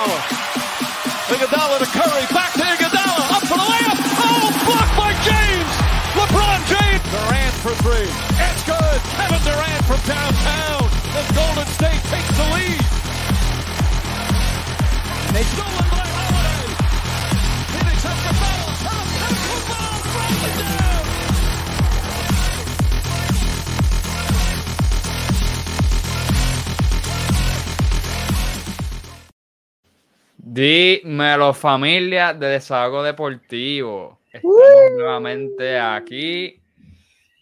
Iguodala to Curry, back to Iguodala, up for the layup. Oh, blocked by James. LeBron James. Durant for three. It's good. Kevin Durant from downtown. The Golden State takes the lead. They stolen Dímelo, familia de Desahogo Deportivo. Estamos nuevamente aquí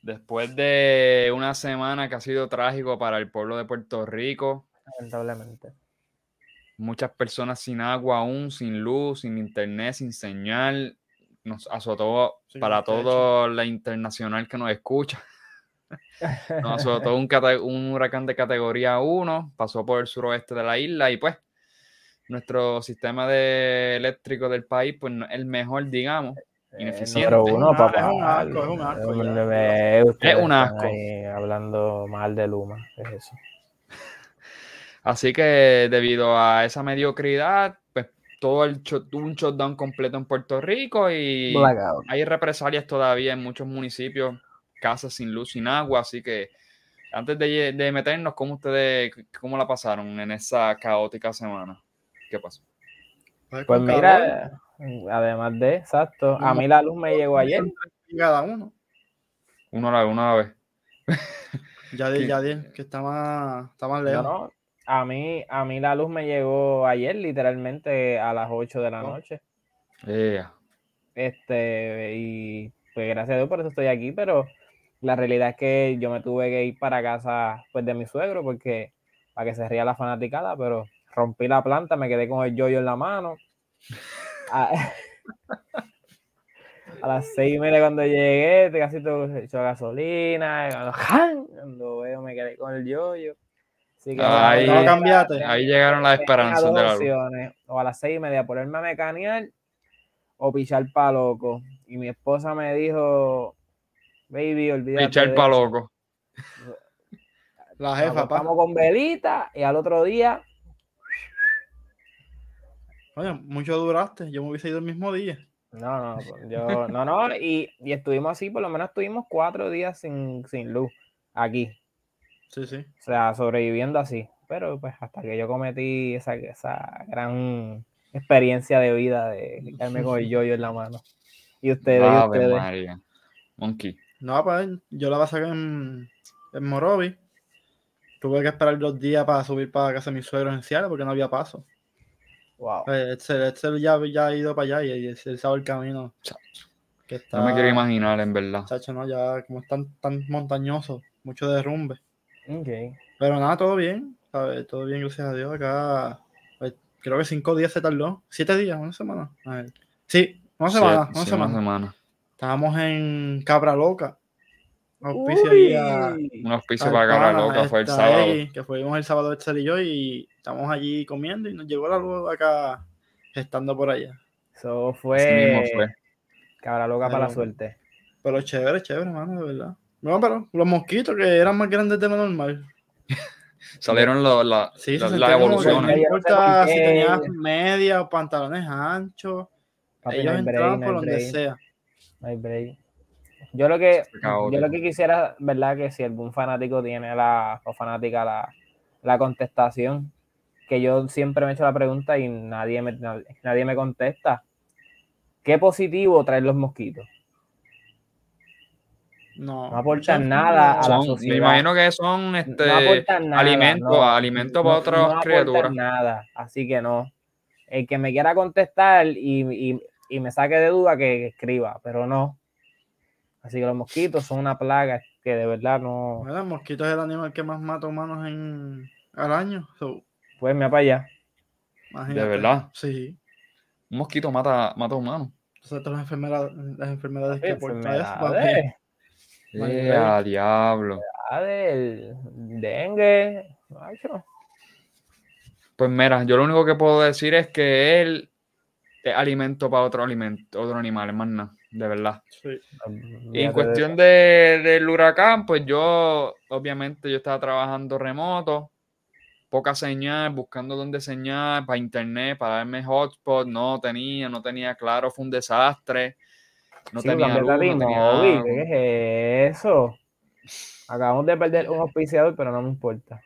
después de una semana que ha sido trágico para el pueblo de Puerto Rico. Lamentablemente. Muchas personas sin agua aún, sin luz, sin internet, sin señal. Nos azotó Sin para todo la internacional que nos escucha. Nos azotó un, un huracán de categoría 1, pasó por el suroeste de la isla y pues nuestro sistema de eléctrico del país pues no es el mejor, digamos. Eh, Ineficiente. número uno, Es un- papá. es un asco, es un asco, Eh, ya. eh, ustedes Es un asco. hablando mal de Luma. Es eso. Así que debido a esa mediocridad, pues todo el un shutdown completo en Puerto Rico y Blackout. hay represalias todavía en muchos municipios, casas sin luz, sin agua, así que antes de, de meternos, ¿cómo ustedes, cómo la pasaron en esa caótica semana? ¿Qué pasó? Pues calor, mira, además de, exacto, a mí la luz me llegó ayer. Cada uno. Uno a la, uno a la vez. Yadiel. Yadiel, que está más, está más No, lejos. no, a mí, a mí la luz me llegó ayer, literalmente a las 8 de la Oh. noche. Este, y pues gracias a Dios por eso estoy aquí, pero la realidad es que yo me tuve que ir para casa pues de mi suegro porque para que se ría la fanaticada, pero rompí la planta, me quedé con el yoyo en la mano. A, a las seis y media cuando llegué, casi todo echó gasolina, y cuando, ¡jan! cuando veo me quedé con el yoyo. Así que Ahí- bueno, No cambiaste. Ahí llegaron las esperanzas de la o a las seis y media ponerme a mecanear o pichar pa' loco. Y mi esposa me dijo, baby, olvídate Pichar pa' loco. La Nos jefa, pa. con velita y al otro día, Oye, mucho duraste. Yo me hubiese ido el mismo día. no, no, pues, yo, no, no, y, y estuvimos así, por lo menos estuvimos cuatro días sin, sin luz aquí, Sí, sí. o sea, sobreviviendo así. Pero pues hasta que yo cometí esa, esa gran experiencia de vida de quedarme con el yoyo en la mano. Y ustedes, y Ave ustedes. María. Monkey. No, pues yo la pasé en, en Morovi. Tuve que esperar dos días para subir para casa de mis suegros en Seattle porque no había paso. Wow. Eh, Excel, Excel ya, ya ha ido para allá y él, sabe el camino. Que está, No me quiero imaginar, en verdad. Chacho, no, ya como es tan, tan montañoso, mucho derrumbe. Ok. Pero nada, todo bien, ¿sabes? Todo bien, gracias a Dios. Acá, pues, creo que cinco días se tardó. Siete días, una semana. A ver. Sí, una semana, Siete- una sí, semana. semana. Estábamos en Cabra Loca. Auspicio ahí a- Un auspicio para Cabra Loca fue el sábado. ahí, que fuimos el sábado Excel y yo y estamos allí comiendo y nos llegó la luz acá estando por allá. Eso fue, fue. cabra loca para la suerte. Pero chévere, chévere, hermano, de verdad. No, pero los mosquitos que eran más grandes de lo normal. Salieron lo- la- Sí, la- las evoluciones. No importa por si tenías media o pantalones anchos. Papi, ellos entraban por donde break, sea. no hay break. Yo lo que, yo lo que quisiera, ¿verdad? Que si algún fanático tiene la, o fanática la, la contestación, que yo siempre me he hecho la pregunta y nadie me, nadie me contesta. ¿Qué positivo traen los mosquitos? No, No aportan nada a la Son- sociedad. me imagino que son este, aportan nada. alimento, no. alimento para No- otras no aportan criaturas. nada, así que no. El que me quiera contestar y, y- y me saque de duda que escriba, pero no. Así que los mosquitos son una plaga que de verdad no. Bueno, el mosquito es el animal que más mata humanos en, al año. So, Pues me para allá. imagínate. ¿De verdad? Sí. Un mosquito mata, mata humanos. Entonces, todas las enfermedades, las enfermedades que. Enfermedades, Eh, a diablo. enfermedades, dengue, macho. Pues mira, yo lo único que puedo decir es que él es alimento para otro alimento, otro animal, más nada, de verdad. Sí. Y en cuestión de, del huracán, pues yo, obviamente, yo estaba trabajando remoto. poca señal, buscando dónde señal para internet, para darme hotspot, no tenía, no tenía claro, fue un desastre. No Sí, tenía luz, no tenía T-Mobile, agua. ¿qué es eso? Acabamos de perder un auspiciador, pero no me importa.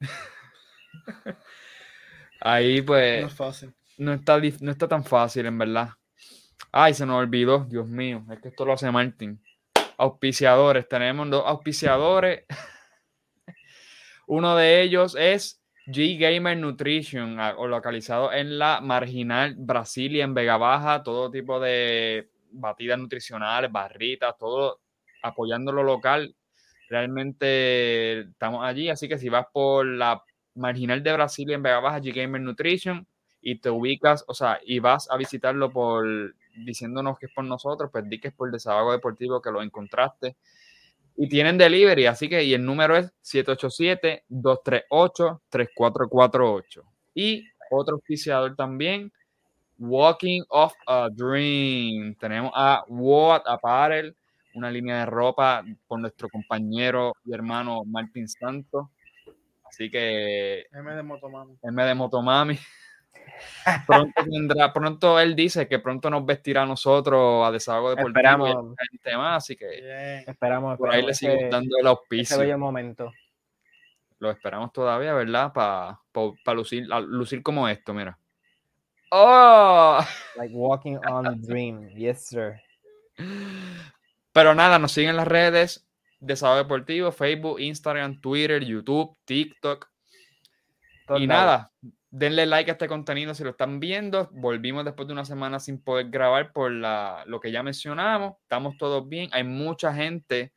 Ahí No pues es fácil. no está, no está tan fácil, en verdad. Ay, se nos olvidó, Dios mío, es que esto lo hace Martín. Auspiciadores, tenemos dos auspiciadores. Uno de ellos es G Gamer Nutrition, localizado en la marginal Brasilia, en Vega Baja, todo tipo de batidas nutricionales, barritas, todo apoyando lo local. Realmente estamos allí, así que si vas por la marginal de Brasilia en Vega Baja, G Gamer Nutrition, y te ubicas, o sea, y vas a visitarlo por diciéndonos que es por nosotros, pues di que es por Desahogo Deportivo que lo encontraste. Y tienen delivery, así que y el número es 787-238-3448. Y otro auspiciador también, Walking of a Dream. Tenemos a What Apparel, una línea de ropa por nuestro compañero y hermano Martín Santos. Así que M de Motomami. M de Motomami. Pronto tendrá, pronto él dice que pronto nos vestirá a nosotros a desahogo deportivo Esperamos. gente más, así que. Esperamos, por ahí le esperamos sigo ese- dando el ese auspicio. bello momento. Lo esperamos todavía, ¿verdad? Para lucir, a- lucir como esto, mira. ¡Oh! Like walking on a dream. Yes, sir. Pero nada, nos siguen en las redes Desahogo Deportivo, Facebook, Instagram, Twitter, YouTube, TikTok. Y nada, denle like a este contenido si lo están viendo. Volvimos después de una semana sin poder grabar por la, lo que ya mencionamos. Estamos todos bien. Hay mucha gente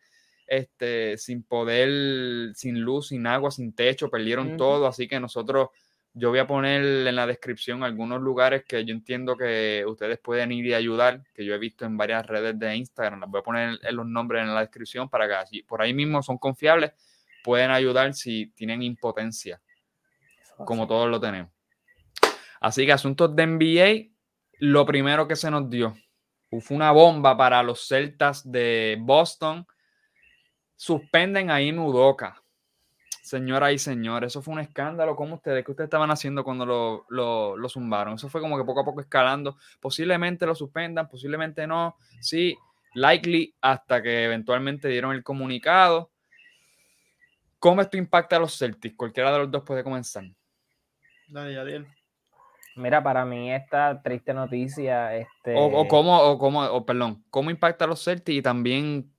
este, sin poder, sin luz, sin agua, sin techo, perdieron todo. Así que nosotros, yo voy a poner en la descripción algunos lugares que yo entiendo que ustedes pueden ir y ayudar, que yo he visto en varias redes de Instagram. Las voy a poner en los nombres en la descripción para que así, por ahí mismo son confiables. Pueden ayudar si tienen impotencia como todos lo tenemos. Así que asuntos de NBA, lo primero que se nos dio fue una bomba para los Celtas de Boston. Suspenden a Ime Udoka. Señoras y señores, eso fue un escándalo. ¿Cómo ustedes? ¿Qué ustedes estaban haciendo cuando lo, lo, lo zumbaron? Eso fue como que poco a poco escalando. Posiblemente lo suspendan, posiblemente no. Sí, likely, hasta que eventualmente dieron el comunicado. ¿Cómo esto impacta a los Celtics? Cualquiera de los dos puede comenzar. Dale, Yadiel. Mira, para mí esta triste noticia, este, O, o cómo, o cómo, o perdón, cómo impacta a los Celtics y también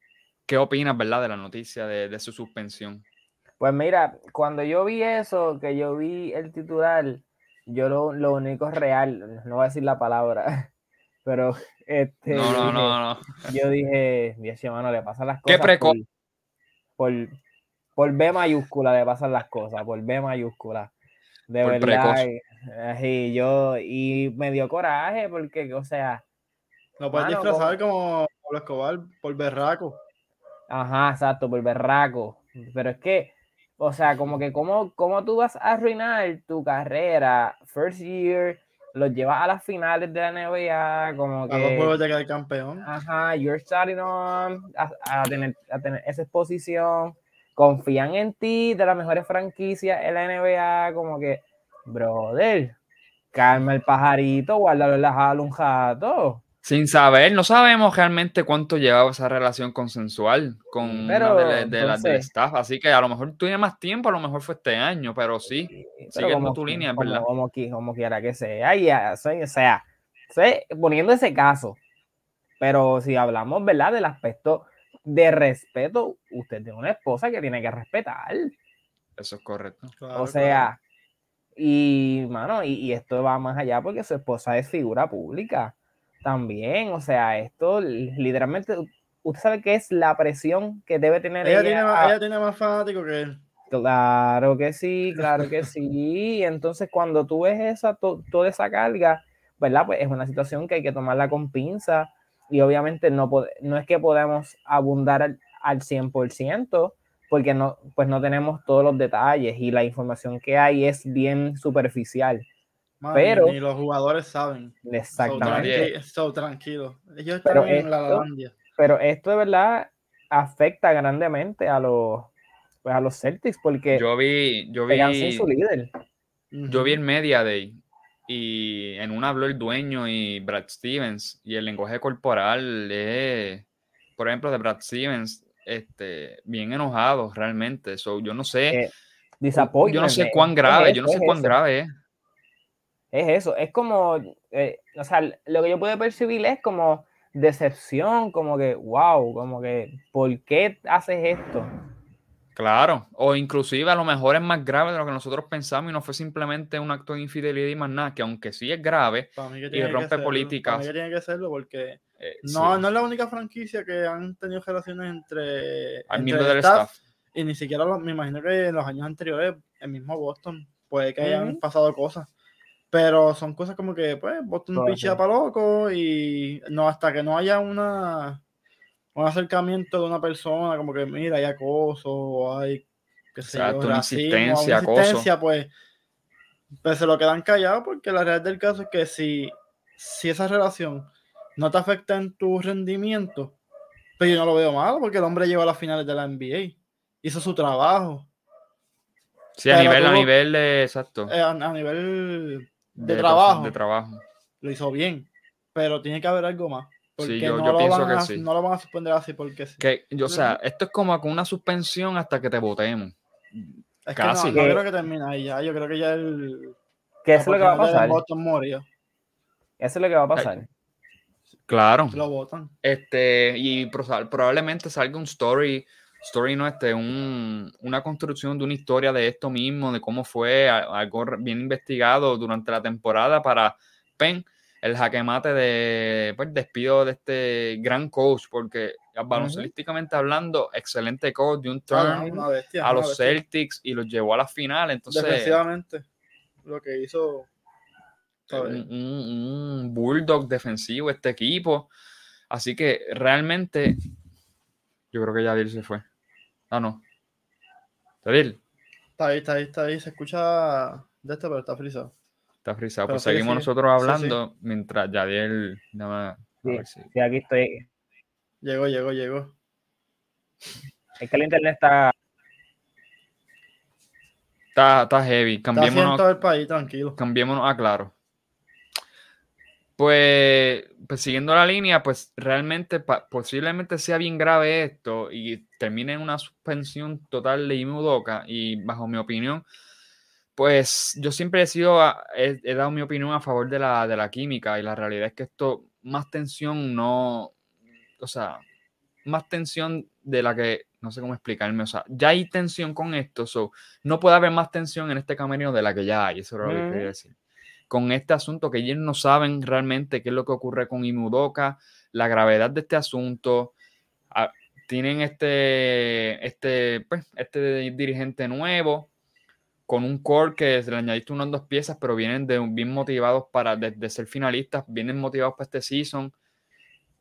qué opinas, ¿verdad? De la noticia de, de su suspensión. pues mira, cuando yo vi eso, que yo vi el titular, yo lo, lo único real, no voy a decir la palabra, pero este, No, no, dije- no, no. yo dije, Dios mío, mano, le pasan las Qué cosas preco- por, por, por B mayúscula le pasan las cosas, por B mayúscula. De Por verdad. precoz. y- y yo, y me dio coraje porque, o sea, Lo puedes Mano, disfrazar como Pablo Escobar por berraco. Ajá, exacto, por berraco. Pero es que, o sea, como que cómo, cómo tú vas a arruinar tu carrera, first year, los llevas a las finales de la NBA, como A dos que, juegos de quedar campeón. ajá, you're starting on, a, a tener, a tener esa exposición, confían en ti, de las mejores franquicias en la NBA, como que, brother, calma el pajarito, guárdalo en la jala un jato. Sin saber, no sabemos realmente cuánto llevaba esa relación consensual con una pero, de, la- de del staff. Así que a lo mejor tiene más tiempo, a lo mejor fue este año, pero sí. Pero Siguiendo como tu línea, como, ¿verdad? Como, como quiera que sea. Ya, o sea, poniendo ese caso, pero si hablamos, ¿verdad? Del aspecto de respeto, usted tiene una esposa que tiene que respetar. Eso es correcto. Claro, o sea, y, mano, y, y esto va más allá porque su esposa es figura pública también. O sea, esto literalmente, usted sabe qué es la presión que debe tener Ella ella. tiene, más, ella tiene más fanáticos que él. Claro que sí, claro que sí. Entonces, cuando tú ves esa, to- toda esa carga, ¿verdad? Pues es una situación que hay que tomarla con pinza y obviamente no, pod- no es que podamos abundar al, al 100% porque no, pues no tenemos todos los detalles y la información que hay es bien superficial. Pero- Ni los jugadores saben. Exactamente. so, tranquilo. Ellos están Pero en la esto- Lalandia. Pero esto de verdad afecta grandemente a los, pues a los Celtics porque Yo vi, yo sin su vi, líder. yo vi el Media Day y en una habló el dueño y Brad Stevens y el lenguaje corporal es, por ejemplo, de Brad Stevens, este, bien enojado realmente. So, yo no sé, Eh, yo no sé cuán es grave, yo no sé es cuán eso. grave es. Es eso, es como, eh, o sea, lo que yo puedo percibir es como decepción, como que, wow, como que, ¿por qué haces esto? Claro, o inclusive a lo mejor es más grave de lo que nosotros pensamos y no fue simplemente un acto de infidelidad y más nada, que aunque sí es grave, y rompe políticas. Para mí que tiene que serlo porque eh, no, sí, no es la única franquicia que han tenido relaciones entre, al entre miembro el del staff. y ni siquiera lo- me imagino que en los años anteriores el mismo Boston puede que hayan pasado cosas. Pero son cosas como que, pues, Boston pichea para loco y no, hasta que no haya una un acercamiento de una persona, como que mira, hay acoso o hay qué sé yo, una racismo, insistencia, una acoso. insistencia, pues, pues se lo quedan callados porque la realidad del caso es que si, si esa relación no te afecta en tu rendimiento, pues yo no lo veo malo porque el hombre llegó a las finales de la NBA, hizo su trabajo Sí, a nivel, a tuvo- nivel de, exacto, eh, a, a nivel de de trabajo. De trabajo. lo hizo bien, pero tiene que haber algo más. Porque yo- no, yo lo pienso van que a, sí. no lo van a suspender así porque sí. Que, yo, o sea, esto es como con una suspensión hasta que te votemos. Es casi. que no, Que- creo que termine ahí ya. Yo creo que ya el. Que eso es lo que va a pasar. Boston murió. Eso es lo que va a pasar. Claro. Lo votan. Este, y proba- probablemente salga un story, story no, este, un, una construcción de una historia de esto mismo, de cómo fue algo bien investigado durante la temporada para Penn, el jaque mate de, pues, despido de este gran coach, porque baloncelísticamente hablando, excelente coach de un Ah, turn bestia, a los. Celtics y los llevó a la final, entonces Defensivamente. Lo que hizo. un, un- un bulldog defensivo este equipo. Así que realmente yo creo que Yadil se fue. Ah, no. Yadil, Está ahí, está ahí, está ahí. Se escucha de este, pero está frisado. Está frisado. Pero Pues seguimos sigue. nosotros Sí, sí. hablando mientras Yadiel nada más. Sí. si- Sí, aquí estoy. Llegó, llegó, llegó. Es que el internet está. Está, está heavy. Está Cambiémonos, todo el país, tranquilo. cambiémonos a claro. Pues, pues siguiendo la línea, pues realmente pa- posiblemente sea bien grave esto y termine en una suspensión total de Ime Udoka y bajo mi opinión, pues yo siempre he sido, a- he, he dado mi opinión a favor de la, de la química y la realidad es que esto, más tensión no, o sea, más tensión de la que, no sé cómo explicarme, o sea, ya hay tensión con esto, so, no puede haber más tensión en este camerino de la que ya hay, eso era lo que Ujú. quería decir. Con este asunto que ellos no saben realmente qué es lo que ocurre con Imudoka, la gravedad de este asunto, ah, tienen este, este, pues, este dirigente nuevo, con un core que se le añadiste unas dos piezas, pero vienen de, bien motivados para de, de ser finalistas, vienen motivados para este season.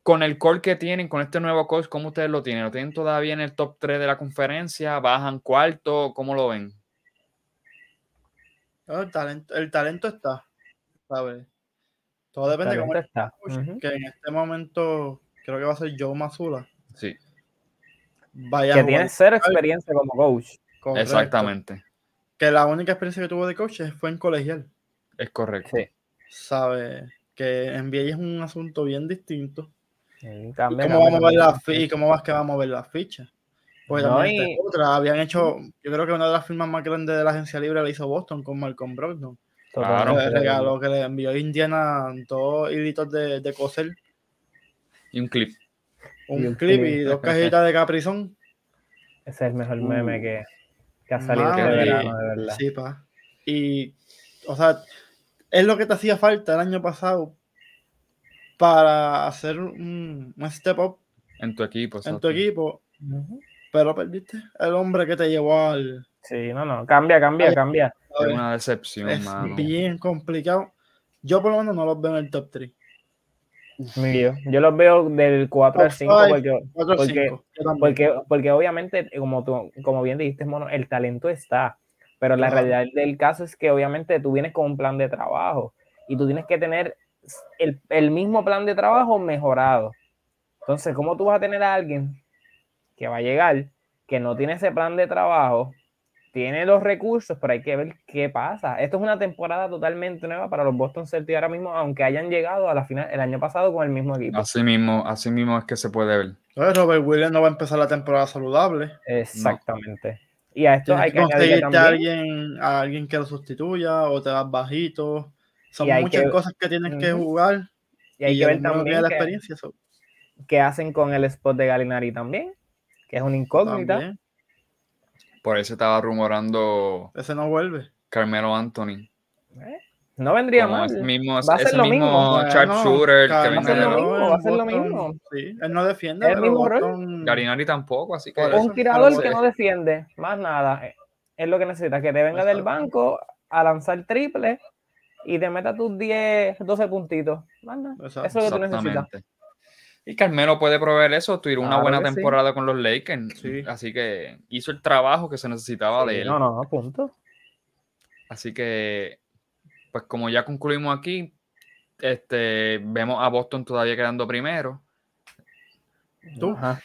Con el core que tienen, con este nuevo coach, ¿cómo ustedes lo tienen? ¿Lo tienen todavía en el top 3 de la conferencia? ¿Bajan cuarto? ¿Cómo lo ven? El talento, el talento está. ¿Sabes? Todo depende de cómo está. coach, que en este momento creo que va a ser Joe Mazula. Sí, Vaya Que tiene cero experiencia como coach. Correcto. exactamente. Que la única experiencia que tuvo de coach fue en colegial. Es correcto. Sí. ¿Sabes? Que NBA es un asunto bien distinto. Sí, ¿Y cambia, cómo, vamos a ver fi- ¿Y cómo vas que vamos a ver las fichas? Pues No, también y- otra. Habían hecho, yo creo que una de las firmas más grandes de la agencia libre la hizo Boston con Malcolm Brogdon. Claro. Que le regaló, que le envió a Indiana dos hilitos de, de coser, Y un clip. un Y un clip clip. y dos cajitas de caprizón. Ese es el mejor Uh, meme que, que ha salido mano, este y- verano, de verdad. Sí, pa. Y, o sea, es lo que te hacía falta el año pasado para hacer un, un step up En tu equipo. en tu equipo, pero perdiste el hombre que te llevó al. Sí, no, no, cambia, cambia, Ay, cambia. Es una decepción, Es mano. bien complicado. Yo por lo menos no los veo en el top 3. Yo, yo los veo del 4 al Top 5 five, porque, 4 o Porque- 5. Yo también. porque, porque obviamente, como, tú, como bien dijiste, mono, el talento está, pero la realidad del caso es que obviamente tú vienes con un plan de trabajo y tú tienes que tener el, el mismo plan de trabajo mejorado. Entonces, ¿cómo tú vas a tener a alguien que va a llegar, que no tiene ese plan de trabajo, tiene los recursos, pero hay que ver qué pasa. Esto es una temporada totalmente nueva para los Boston Celtics ahora mismo, aunque hayan llegado a la final el año pasado con el mismo equipo. Así mismo, así mismo es que se puede ver. Entonces, Robert Williams no va a empezar la temporada saludable. Exactamente. Y a esto Tienes hay que que conseguirte a alguien, a alguien que lo sustituya o te das bajito. Son Y muchas que- cosas que tienes que jugar. y hay que él ver también la experiencia. so, qué hacen con el spot de Galinari también, que es una incógnita. también. Por ahí se estaba rumorando Ese no vuelve. Carmelo Anthony. ¿Eh? No vendría Como mal. ese mismo, Va a ser lo mismo sharpshooter que Carmelo venga de lo los- mismo, va a ser lo mismo. Sí, él no defiende. Es el mismo rol. Boston- Garinari tampoco, así que un tirador que no defiende, más nada. Es lo que necesita, que te venga del banco a lanzar triple y te meta tus 10, 12 puntitos. Más nada. Eso es lo que tú necesitas. Y Carmelo puede proveer eso, tuvieron una buena sí. temporada con los Lakers, Sí. así que hizo el trabajo que se necesitaba de él. no, no, punto. Así que, pues como ya concluimos aquí, este, vemos a Boston todavía quedando primero. Tú. Ajá.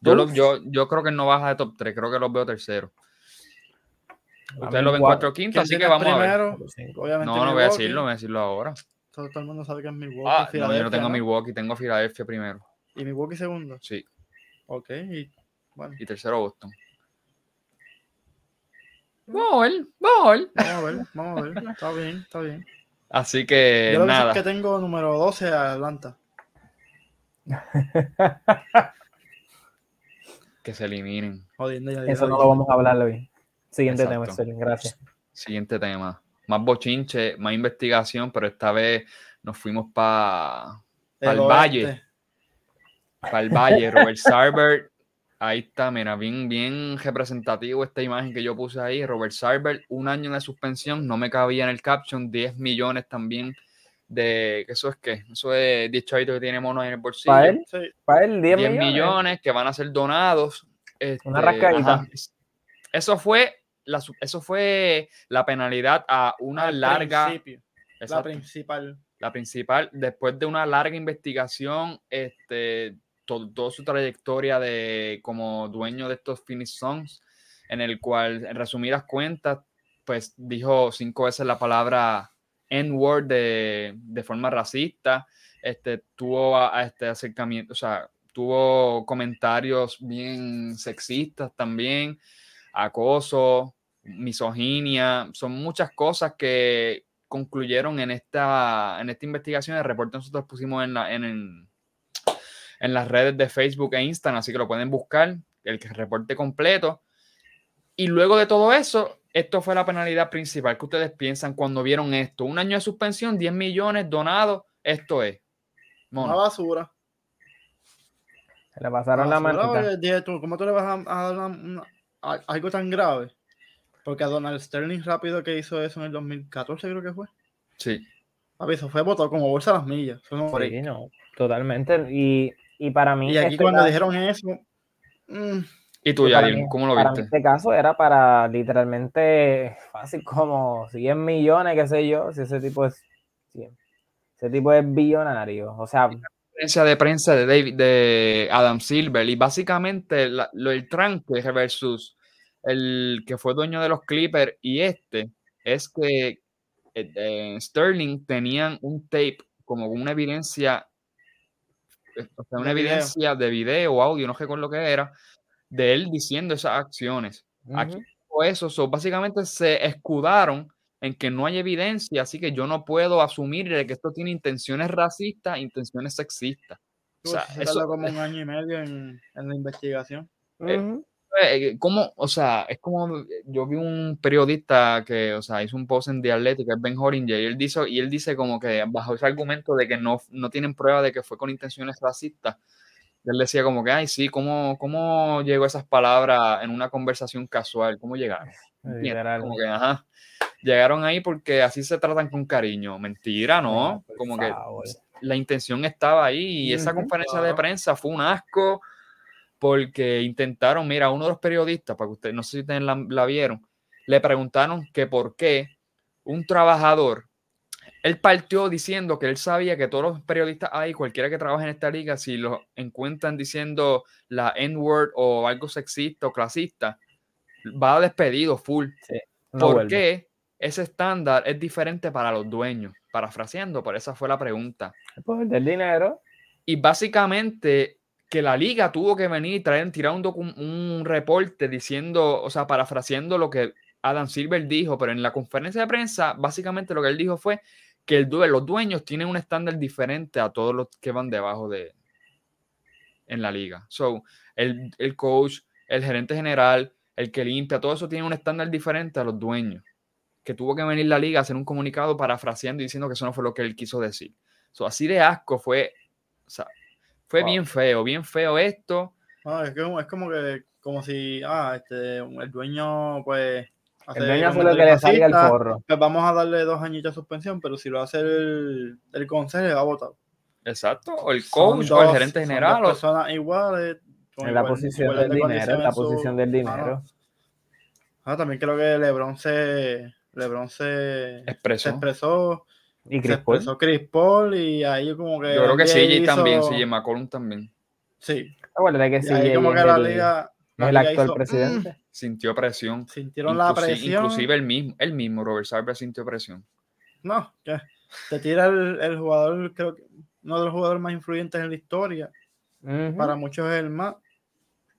Yo, lo- yo, yo creo que no baja de top 3, creo que los veo tercero. Ustedes lo ven igual. 4 quinto, ¿Quién así que vamos a ver. Obviamente No, no voy a decirlo, voy a decirlo ahora. Todo, todo el mundo sabe que es Milwaukee. Ah, no, yo no tengo ¿no? Milwaukee, tengo Filadelfia primero. Y Milwaukee segundo. Sí, Ok, y bueno, y tercero Boston. Vamos a ver, vamos a ver. vamos a ver, vamos a ver. Está bien, está bien. Así que Yo lo que nada. es que tengo número 12 a Atlanta. Que se eliminen. Jodiendo ya. Eso no lo vamos a hablar hoy. Siguiente tema. Sterling, gracias. Siguiente tema. Más bochinche, más investigación, pero esta vez nos fuimos para El el. Valle. el Valle. Robert Sarver. Ahí está, mira, bien, bien representativo esta imagen que yo puse ahí. Robert Sarver, un año de suspensión, no me cabía en el caption, 10 millones también de. ¿Eso es qué? Eso es 10 chavitos que tiene monos en el bolsillo. ¿Para él? Sí, Para él, 10, 10 millones. millones. que van a ser donados. Una Este, rascadita. ajá. Eso fue la, eso fue la penalidad a una al la principio, La principal. la principal, después de una larga investigación, este, to- toda su trayectoria de como dueño de estos Phoenix Suns, en el cual, en resumidas cuentas, pues dijo cinco veces la palabra N-word de, de forma racista, este, tuvo a, a este acercamiento, o sea, tuvo comentarios bien sexistas también, acoso, misoginia, son muchas cosas que concluyeron en esta, en esta investigación. El reporte nosotros pusimos en, la, en, en, en las redes de Facebook e Instagram, así que lo pueden buscar, el que- reporte completo. Y luego de todo eso, esto fue la penalidad principal. que ustedes piensan cuando vieron esto? Un año de suspensión, 10 millones donados, esto es. Una basura. Se le pasaron la Basura, tú, ¿cómo tú le vas a, a dar una- una- a- algo tan grave? Porque a Donald Sterling rápido que hizo eso en el 2014 creo que fue. Sí. Papi, eso fue votado como bolsa a las millas. Eso no. Sí, no, totalmente. Y, y para mí. Y aquí este cuando caso- dijeron eso, mm, ¿Y tú, mí- cómo lo para mí viste? este caso era para literalmente fácil como 100 millones, qué sé yo, si ese tipo es 100. Ese tipo es billonario. O sea, conferencia de prensa de David, de Adam Silver y básicamente la- lo del tranque versus el que fue dueño de los Clippers y este es que eh, eh, Sterling tenían un tape como una evidencia eh, o sea, una De video. evidencia de video o audio, no sé con lo que era, de él diciendo esas acciones. Aquí ujú, o eso, so, básicamente se escudaron en que no hay evidencia, así que yo no puedo asumir de que esto tiene intenciones racistas, intenciones sexistas. O sea, se eso- como un año y medio en, en la investigación. eh, ujú. eh, como, o sea, es como yo vi un periodista que, o sea, hizo un post en The Athletic, es Ben Horinger, y él dice, y él dice como que bajo ese argumento de que no, no tienen prueba de que fue con intenciones racistas, él decía como que, ay, sí, ¿cómo, cómo llegó esas palabras en una conversación casual? ¿Cómo llegaron? Como que, ajá, llegaron ahí porque así se tratan con cariño. Mentira, ¿no? Por Como que favor. la intención estaba ahí y esa conferencia de prensa fue un asco porque intentaron, mira, uno de los periodistas, para que ustedes, no sé si ustedes la, la vieron, le preguntaron que por qué un trabajador él partió diciendo que él sabía que todos los periodistas ahí, cualquiera que trabaje en esta liga, si los encuentran diciendo la N-word o algo sexista o clasista, va despedido full. Sí, no ¿Por vuelve. qué ese estándar es diferente para los dueños? Parafraseando, por esa fue la pregunta. Pues del dinero. Y básicamente que la liga tuvo que venir y traer, tirar un, reporte diciendo, o sea, parafraseando lo que Adam Silver dijo, pero en la conferencia de prensa, básicamente lo que él dijo fue que el due- los dueños tienen un estándar diferente a todos los que van debajo de en la liga. So, el, el coach, el gerente general, el que limpia, todo eso tiene un estándar diferente a los dueños. Que tuvo que venir la liga a hacer un comunicado parafraseando y diciendo que eso no fue lo que él quiso decir. So, así de asco fue, o sea, fue Wow. bien feo, bien feo esto. Ah, es, como, es como que, como si, ah, este, el dueño, pues. El dueño hace lo que le salga el forro. Pues vamos a darle dos añitos de suspensión, pero si lo hace el, el consejo, le va a votar. Exacto, o el Son coach o el gerente son general. dos o- personas iguales. con En la igual- posición del de dinero, en la su- posición del Ah, dinero. no. Ah, también creo que LeBron se, LeBron se, Expresó. se expresó. Y Se Chris Paul. expresó Chris Paul y ahí como que. Yo creo que CJ hizo- también, CJ McCollum también. Sí. Acuérdate que sí, ahí como que es la el, liga. la es el actual hizo, presidente. Sintió presión. mm, sintieron la presión. Inclusive el mismo, el mismo, Robert Sarver sintió presión. No, que te tira el, el jugador, creo que uno de los jugadores más influyentes en la historia. Para muchos es el más,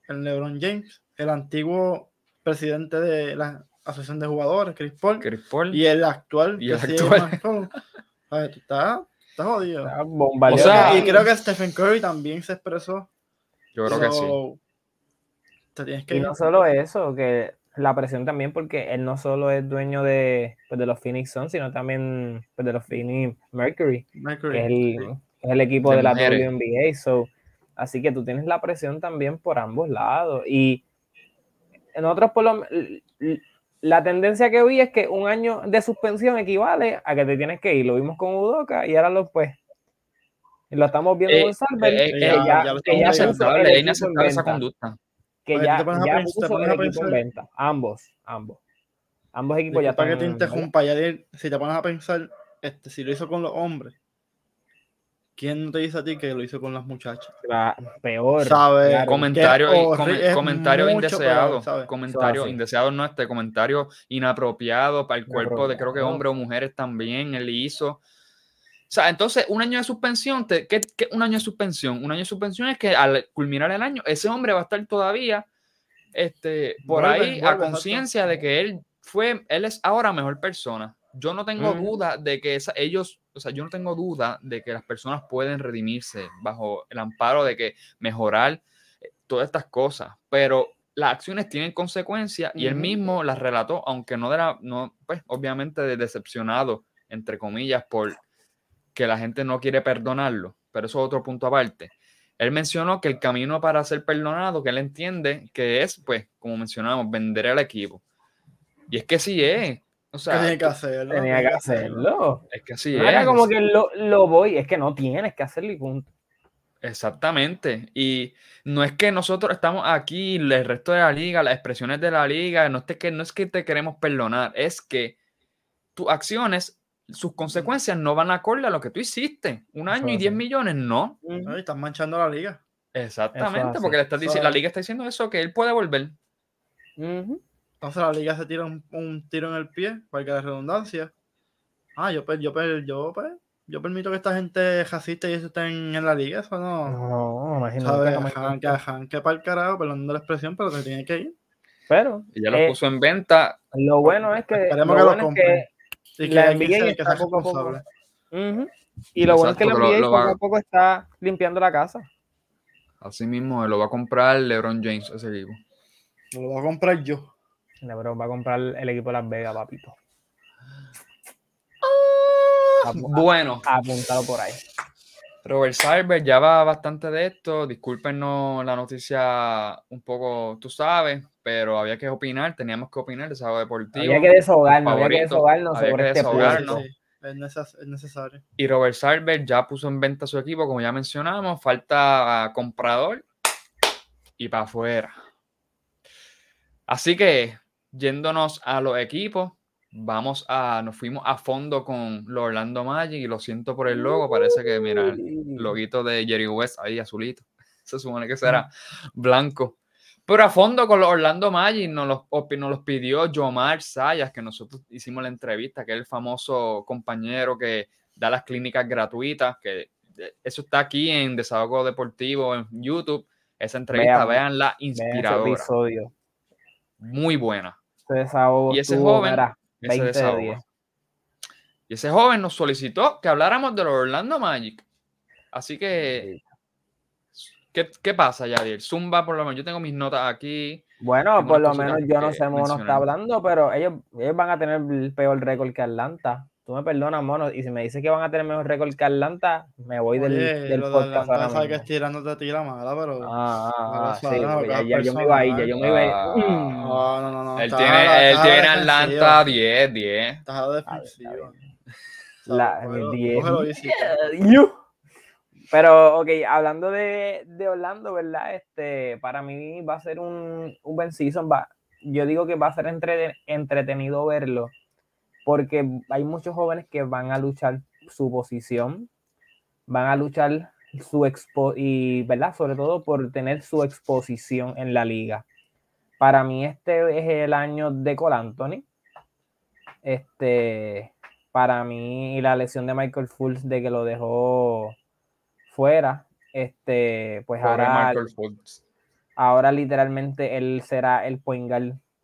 el LeBron James, el antiguo presidente de la Asociación de Jugadores, Chris Paul, Chris Paul. y el actual. Y el actual. Ay, tú estás, estás jodido. Está bombardeado. O sea, y creo que Stephen Curry también se expresó. Yo creo que sí. So, Te tienes que Y ir. no solo eso, que la presión también porque él no solo es dueño de, pues, de los Phoenix Suns, sino también pues, de los Phoenix Mercury, Mercury, que es el, sí. es el equipo De de, la mujeres. WNBA. So, así que tú tienes la presión también por ambos lados. Y en otros, la tendencia que vi es que un año de suspensión equivale a que te tienes que ir. Lo vimos con Udoka y ahora lo pues. Lo estamos viendo Eh, con Salver, eh, que eh, ya, ya lo que estamos ya el Inaceptable, es inaceptable esa conducta. que Oye, ya, te pones a ya te puso el equipo en venta. Ambos, ambos. Ambos equipos ya Disculpa están. que te interrumpa, ya si te pones a pensar, este, si lo hizo con los hombres, ¿quién te dice a ti que lo hizo con las muchachas? la- peor. ¿Sabes? claro. Comentario, y- comentario indeseado. comentario indeseado no este comentario inapropiado para el cuerpo de creo que hombres o mujeres también. Él hizo. O sea, entonces, un año de suspensión, te- ¿qué, qué un año de suspensión? Un año de suspensión es que al culminar el año, ese hombre va a estar todavía este, por Vuelve, ahí vuelve, a conciencia de que él fue, él es ahora mejor persona. Yo no tengo Ujú. duda de que esa- ellos, o sea, yo no tengo duda de que las personas pueden redimirse bajo el amparo de que mejorar eh, todas estas cosas, pero las acciones tienen consecuencias y él Ujú. mismo las relató, aunque no de la, no, pues obviamente de- decepcionado, entre comillas, por que la gente no quiere perdonarlo, pero eso es otro punto aparte. Él mencionó que el camino para ser perdonado, que él entiende que es, pues, como mencionamos, vender al equipo. Y es que sí es. O ¿Qué sea, tenía que hacerlo? Tenía que hacerlo. es que sí No era es. como que lo, lo voy, es que no tienes que hacerlo y punto. Exactamente. Y no es que nosotros estamos aquí, el resto de la liga, las expresiones de la liga, no es que, no es que te queremos perdonar, es que tus acciones, sus consecuencias no van acorde a lo que tú hiciste. Un año y es 10 así. millones, no. Ay, estás manchando la liga. Exactamente, así. porque le estás diciendo, la liga está diciendo eso, que él puede volver. Ujú. Entonces la liga se tira un, un tiro en el pie, valga la redundancia. Ah, yo, per- yo, per- yo, pues, yo permito que esta gente racista y eso estén en la liga, eso no. No, imagínate. Que, jan, que para el carajo, perdón la expresión, pero se tiene que ir. Pero Y ya lo eh, puso en venta. lo bueno es que, Esperemos lo que lo bueno es compren. que Y que La que NBA que está sea poco. Ujú. Y lo bueno es que la que lo- NBA lo poco va- a poco está limpiando la casa. Así mismo, lo va a comprar LeBron James, ese equipo. Lo voy a comprar yo. LeBron va a comprar el equipo de Las Vegas, papito. Apu- Bueno, Apúntalo por ahí. Robert Sarver ya va bastante de esto. Discúlpenos la noticia un poco, tú sabes, pero había que opinar, teníamos que opinar de sábado deportivo. Había que desahogarnos, había que desahogarnos había sobre que este desahogarnos. Sí, es, neces- es necesario. Y Robert Sarver ya puso en venta su equipo, como ya mencionamos. Falta ah, comprador y para afuera. Así que, yéndonos a los equipos, vamos a, nos fuimos a fondo con los Orlando Magic y lo siento por el logo, parece que, mira, el loguito de Jerry West ahí azulito, se supone que será blanco. Pero a fondo con los Orlando Magic nos los, nos los pidió Jomar Sayas, que nosotros hicimos la entrevista, que es el famoso compañero que da las clínicas gratuitas, que eh, eso está aquí en Desahogo Deportivo en YouTube. Esa entrevista, vean, la inspiradora. episodio. Muy buena. Y ese joven, y ese joven nos solicitó que habláramos de los Orlando Magic. Así que ¿Qué, ¿Qué, pasa, Yadier? Zumba, por lo menos, yo tengo mis notas aquí. Bueno, por lo menos yo no sé cómo no está hablando, pero ellos, ellos van a tener el peor récord que Atlanta. Tú me perdonas, mono, y si me dices que van a tener mejor récord que Atlanta, me voy del, del podcast ahora mismo. que estirando te tira mala, pero... Ah, ah, sí, ya, ya, yo me iba ahí, ya yo me iba ahí. Ah, no, no, no, no. Él tiene, él tiene Atlanta 10, 10. Estás defensivo. La, 10. Pero, ok, hablando de, de, Orlando, ¿verdad? Este, para mí va a ser un, un buen season. Va, yo digo que va a ser entre, entretenido verlo, porque hay muchos jóvenes que van a luchar su posición, van a luchar su expo y, ¿verdad? Sobre todo por tener su exposición en la liga. Para mí este es el año de Cole Anthony. Este, para mí la lesión de Michael Fultz de que lo dejó fuera, este, pues ahora, ahora literalmente él será el point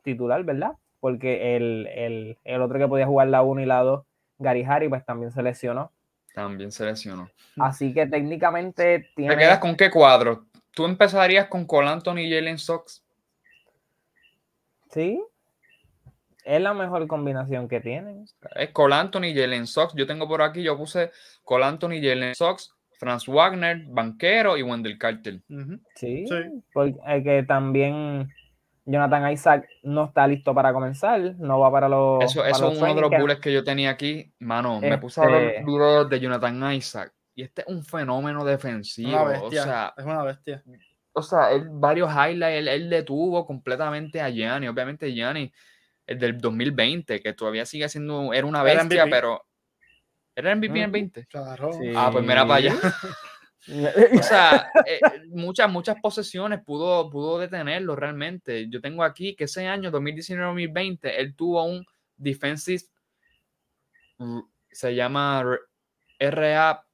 titular, ¿verdad? Porque el, otro que podía jugar la 1 y la 2, Gary Harry, pues también se lesionó. También se lesionó. Así que técnicamente tiene... ¿Te quedas con qué cuadro? ¿Tú empezarías con Cole Anthony y Jalen Sox? Sí. Es la mejor combinación que tienen. Es Cole Anthony y Jalen Sox. Yo tengo por aquí, yo puse Cole Anthony y Jalen Sox Franz Wagner, Banquero y Wendell Carter. sí, porque también Jonathan Isaac no está listo para comenzar, no va para los. Eso, es uno de los bullets que yo tenía aquí. Mano, me puse a hablar este duro de Jonathan Isaac. Y este es un fenómeno defensivo. Una bestia, es una bestia. O sea, él, varios highlights, él, detuvo completamente a Gianni. Obviamente, Gianni, el del 2020, que todavía sigue siendo, era una bestia, pero ¿Era MVP en 20? Claro. Ah, pues mira para allá. o sea, eh, muchas, muchas posesiones pudo, pudo detenerlo realmente. Yo tengo aquí que ese año, 2019-2020, él tuvo un defensive, se llama RA,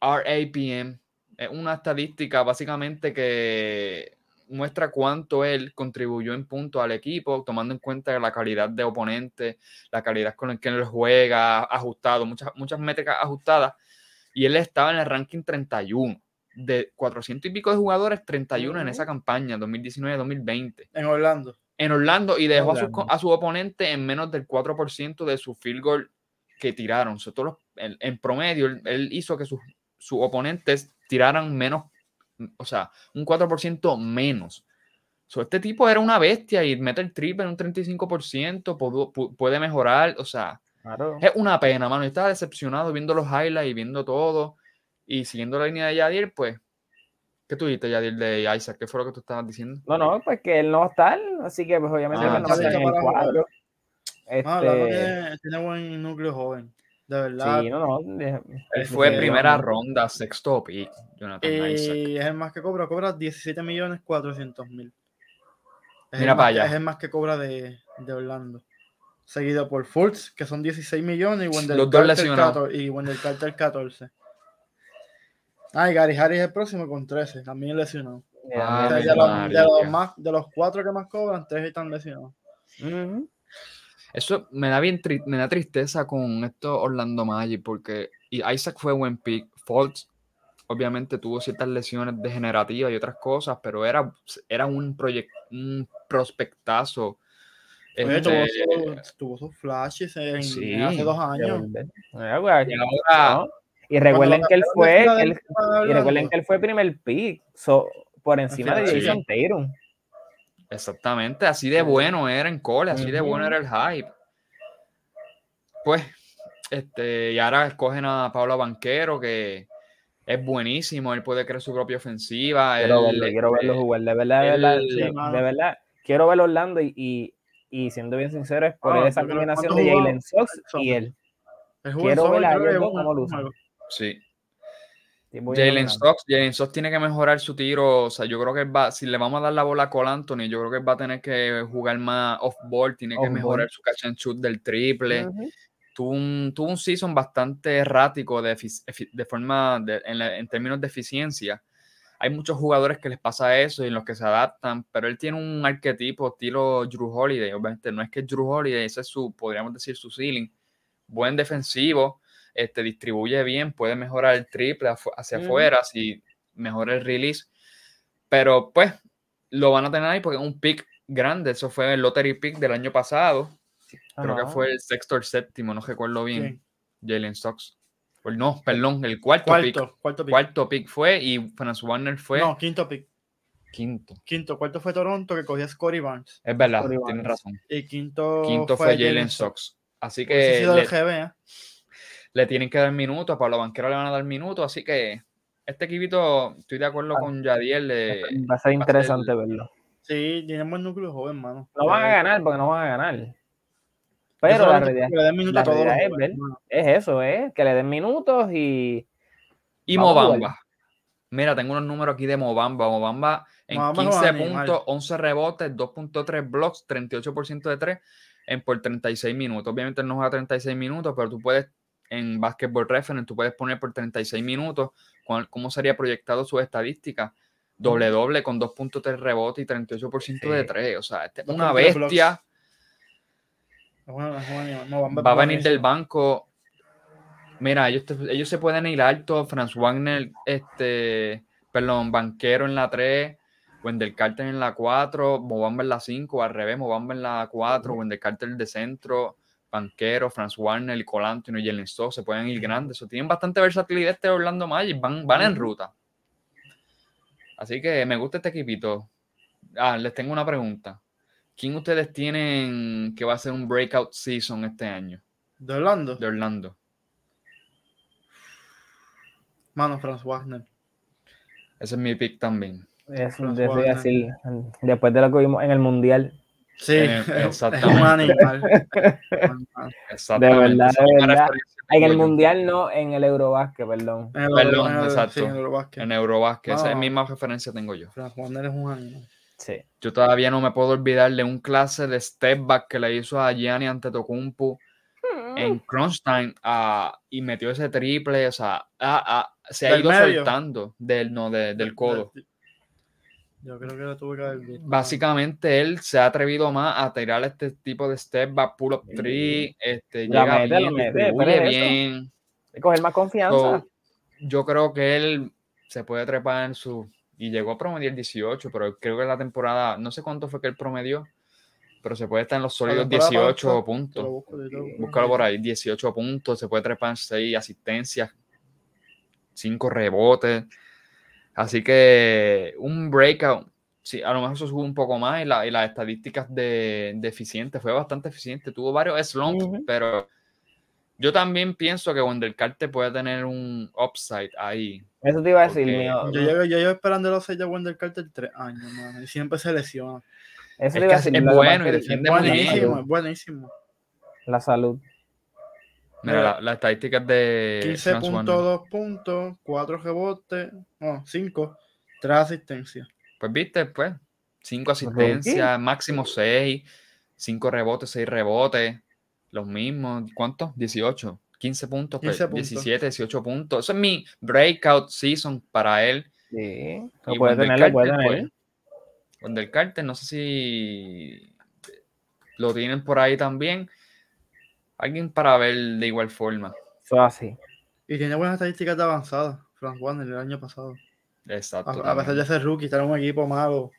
RAPM. Es una estadística básicamente que muestra cuánto él contribuyó en punto al equipo, tomando en cuenta la calidad de oponente, la calidad con la que él juega, ajustado, muchas, muchas métricas ajustadas, y él estaba en el ranking 31. De 400 y pico de jugadores, 31 en esa campaña, 2019-2020. En Orlando. En Orlando, y dejó A, su, oponente en menos del 4% de su field goal que tiraron. en, promedio, él, hizo que sus, sus oponentes tiraran menos o sea, un 4% menos. So, este tipo era una bestia y mete el triple en un 35%, puede mejorar, o sea, es una pena, mano. Yo estaba decepcionado viendo los highlights y viendo todo y siguiendo la línea de Yadir, pues, ¿qué tú dijiste, Yadir, de Isaac? ¿Qué fue lo que tú estabas diciendo? No, no, pues que él no va a estar, así que pues obviamente ah, no va a estar en el cuadro. Este... tiene buen núcleo joven. De verdad. Sí, no, no. Él fue primera ronda, sexto pick, Jonathan Y es el más que cobra, cobra 17 millones 400 mil. Mira para allá. Es el más que cobra de, de Orlando. Seguido por Fultz, que son 16 millones, y Wendell, Los Carter, 14, y Wendell Carter 14. Ah, y Gary Harris es el próximo con 13, también lesionado. Ah, de, los, de, los más, de los cuatro que más cobran, tres están lesionados. Eso me da bien me da tristeza con esto Orlando Magic porque Isaac fue buen pick. Fultz obviamente tuvo ciertas lesiones degenerativas y otras cosas, pero era, era un proyecto, un prospectazo. Este, tuvo, sus flashes en, hace dos años. Y, recuerden que él fue, y recuerden que él fue primer pick por encima de Jason Tatum. Exactamente, así de bueno era en cole, así de bueno era el hype. Pues, este, y ahora escogen a Pablo Banquero, que es buenísimo, él puede crear su propia ofensiva. Quiero verlo, quiero verlo jugar, de verdad, de verdad, de verdad, quiero verlo Orlando y, y siendo bien sincero, es por Ah, esa combinación ¿cuánto de? Jalen Sox y él. Quiero ver a ellos dos cómo lucen. Sí. Jalen Sox, Jalen Sox tiene que mejorar su tiro. O sea, yo creo que va, si le vamos a dar la bola a Cole Anthony, yo creo que va a tener que jugar más off-ball, tiene que mejorar su catch and shoot del triple. Tuvo un, tuvo un season bastante errático de, de forma, de- en, la- en términos de eficiencia. Hay muchos jugadores que les pasa eso y en los que se adaptan, pero él tiene un arquetipo estilo Drew Holiday. Obviamente no es que Drew Holiday, ese es su, podríamos decir, su ceiling. Buen defensivo, este, distribuye bien, puede mejorar el triple hacia Ujú. afuera si mejora el release. Pero pues lo van a tener ahí porque es un pick grande. Eso fue el lottery pick del año pasado. Creo que fue el sexto o el séptimo, no recuerdo bien. Sí. Jalen Sox. Pues no, perdón, el cuarto, pick. Cuarto, cuarto pick. Cuarto pick fue y Franz Warner fue No, quinto pick. quinto. Quinto, cuarto fue Toronto que cogía Scotty Barnes. Es verdad, Scottie tienes Barnes. razón. Y quinto, Quinto fue Jalen Sox. Así que sido le, el GB, ¿eh? le tienen que dar minutos, a Pablo Banquero le van a dar minutos, así que este equipito, estoy de acuerdo Ah. con Yadiel. de- Va a ser interesante verlo. Sí, tienen buen núcleo joven, mano. No van a ganar porque no van a ganar. Pero la realidad, que le den minutos la a todos los es ver. es eso, ¿eh? Que le den minutos y Y Mobamba. Mira, tengo unos números aquí de Mobamba. Mobamba en Mobamba es un 15 animal. puntos, 11 rebotes, 2.3 blocks, 38% de 3 en por 36 minutos. Obviamente no juega 36 minutos, pero tú puedes, en Basketball Reference, tú puedes poner por 36 minutos cuál- cómo sería proyectado su estadística. Doble doble con 2.3 rebotes y 38% de Sí. 3. O sea, este es 2.3 una bestia. Es un- es un animal. Mobamba es Va a venir del banco. Mira, ellos, te- ellos se pueden ir alto. Franz Wagner, este, perdón, banquero en la 3, Wendell Carter en la 4, Mobamba en la 5, al revés, Mobamba en la 4, Wendell Carter de centro, banquero, Franz Warner, Cole Anthony y Jalen Stowe se pueden ir grandes. Tienen bastante versatilidad este Orlando Magic, van, van en ruta. Así que me gusta este equipito. Ah, les tengo una pregunta. ¿Quién ustedes tienen que va a ser un breakout season este año De Orlando. de Orlando? Mano, Franz Wagner. Ese es mi pick también. es de- después de lo que vimos en el mundial. Sí, Eh, es un exactamente. animal. Exactamente. verdad, de verdad. En el mundial no, en el Eurobasket, perdón. En el Perdón, Euro- en el- exacto. Sí, en el Eurobasket. En Eurobasket, esa es Ah. misma referencia tengo yo. Franz Wagner es un animal. Sí. Yo todavía no me puedo olvidar de un clase de step back que le hizo a Gianni Antetokounmpo en crunch time ah, y metió ese triple, o sea, ah, ah, se ha ido medio. soltando del, no, de- del codo. Yo creo que lo tuve que haber visto. Básicamente él se ha atrevido más a tirar este tipo de step back, pull up three, este, La llega mete, bien, mete, pero eso. bien. Coger más confianza. So, yo creo que él se puede trepar en su. Y llegó a promediar 18, pero creo que la temporada, no sé cuánto fue que él promedió, pero se puede estar en los sólidos temporada 18 pasada, Te lo puntos. busco. Búscalo por ahí, 18 puntos, se puede trepar en 6 asistencias, 5 rebotes. Así que un breakout, sí, a lo mejor eso sube un poco más y, la- y las estadísticas de, de eficiente, fue bastante eficiente, tuvo varios slumps, pero yo también pienso que Wendell Carter puede tener un upside ahí. Eso te iba a decir, porque mío. Yo llevo, yo llevo esperando los 6 de Wendell Carter 3 años, mano. Y siempre se lesiona. Eso Es te iba a es decir. que bueno y es defiende. Buenísimo, es buenísimo. La salud. Mira, la- las estadísticas de Franz Wagner. 15.2 puntos, 4 rebotes, no, 5, 3 asistencias. Pues viste, pues, 5 Rookie. asistencias, máximo 6, 5 rebotes, 6 rebotes, los mismos, ¿cuántos? 18, 15 puntos, pues, 15 puntos. 17, 18 puntos. Eso es mi breakout season para él. Sí. Lo puede tener, lo puede Carter, tener. pues, Wendell Carter, no sé si lo tienen por ahí también. Alguien para ver de igual forma. Así. Y tiene buenas estadísticas de avanzada, Franz Wagner, el año pasado. Exacto. A, a pesar de ser rookie, estar en un equipo malo.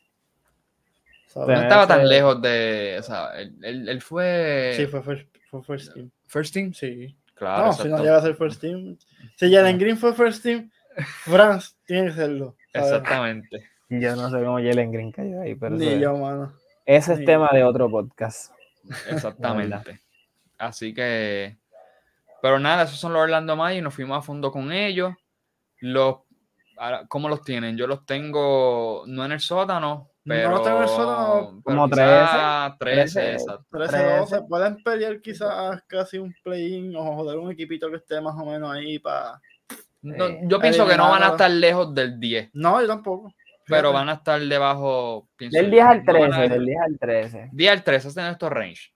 ¿sabes? No estaba tan lejos de. O sea, él, él- él fue. Sí, fue first, fue first team. First team. Sí. Claro. no, si no llega a ser first team. Si Jalen Green fue first team, Franz tiene que serlo. ¿sabes? Exactamente. Yo no sé cómo Jalen Green cayó ahí, pero Ni yo, mano. ese es ni- tema de otro podcast. Exactamente. Así que. Pero nada, esos son los Orlando Magic. Nos fuimos a fondo con ellos. Los, ahora, ¿Cómo los tienen? Yo los tengo no en el sótano, Pero, No lo tengo en como quizá 13, 13, exacto. 13-12, pueden pelear quizás casi un play-in o joder un equipito que esté más o menos ahí para... No, Eh, yo pienso que no van a estar lejos del 10, No, yo tampoco. pero van a estar debajo. pienso Del yo. 10 al No van a- 13, del 10 al 13. 10 al 13 hacen estos range.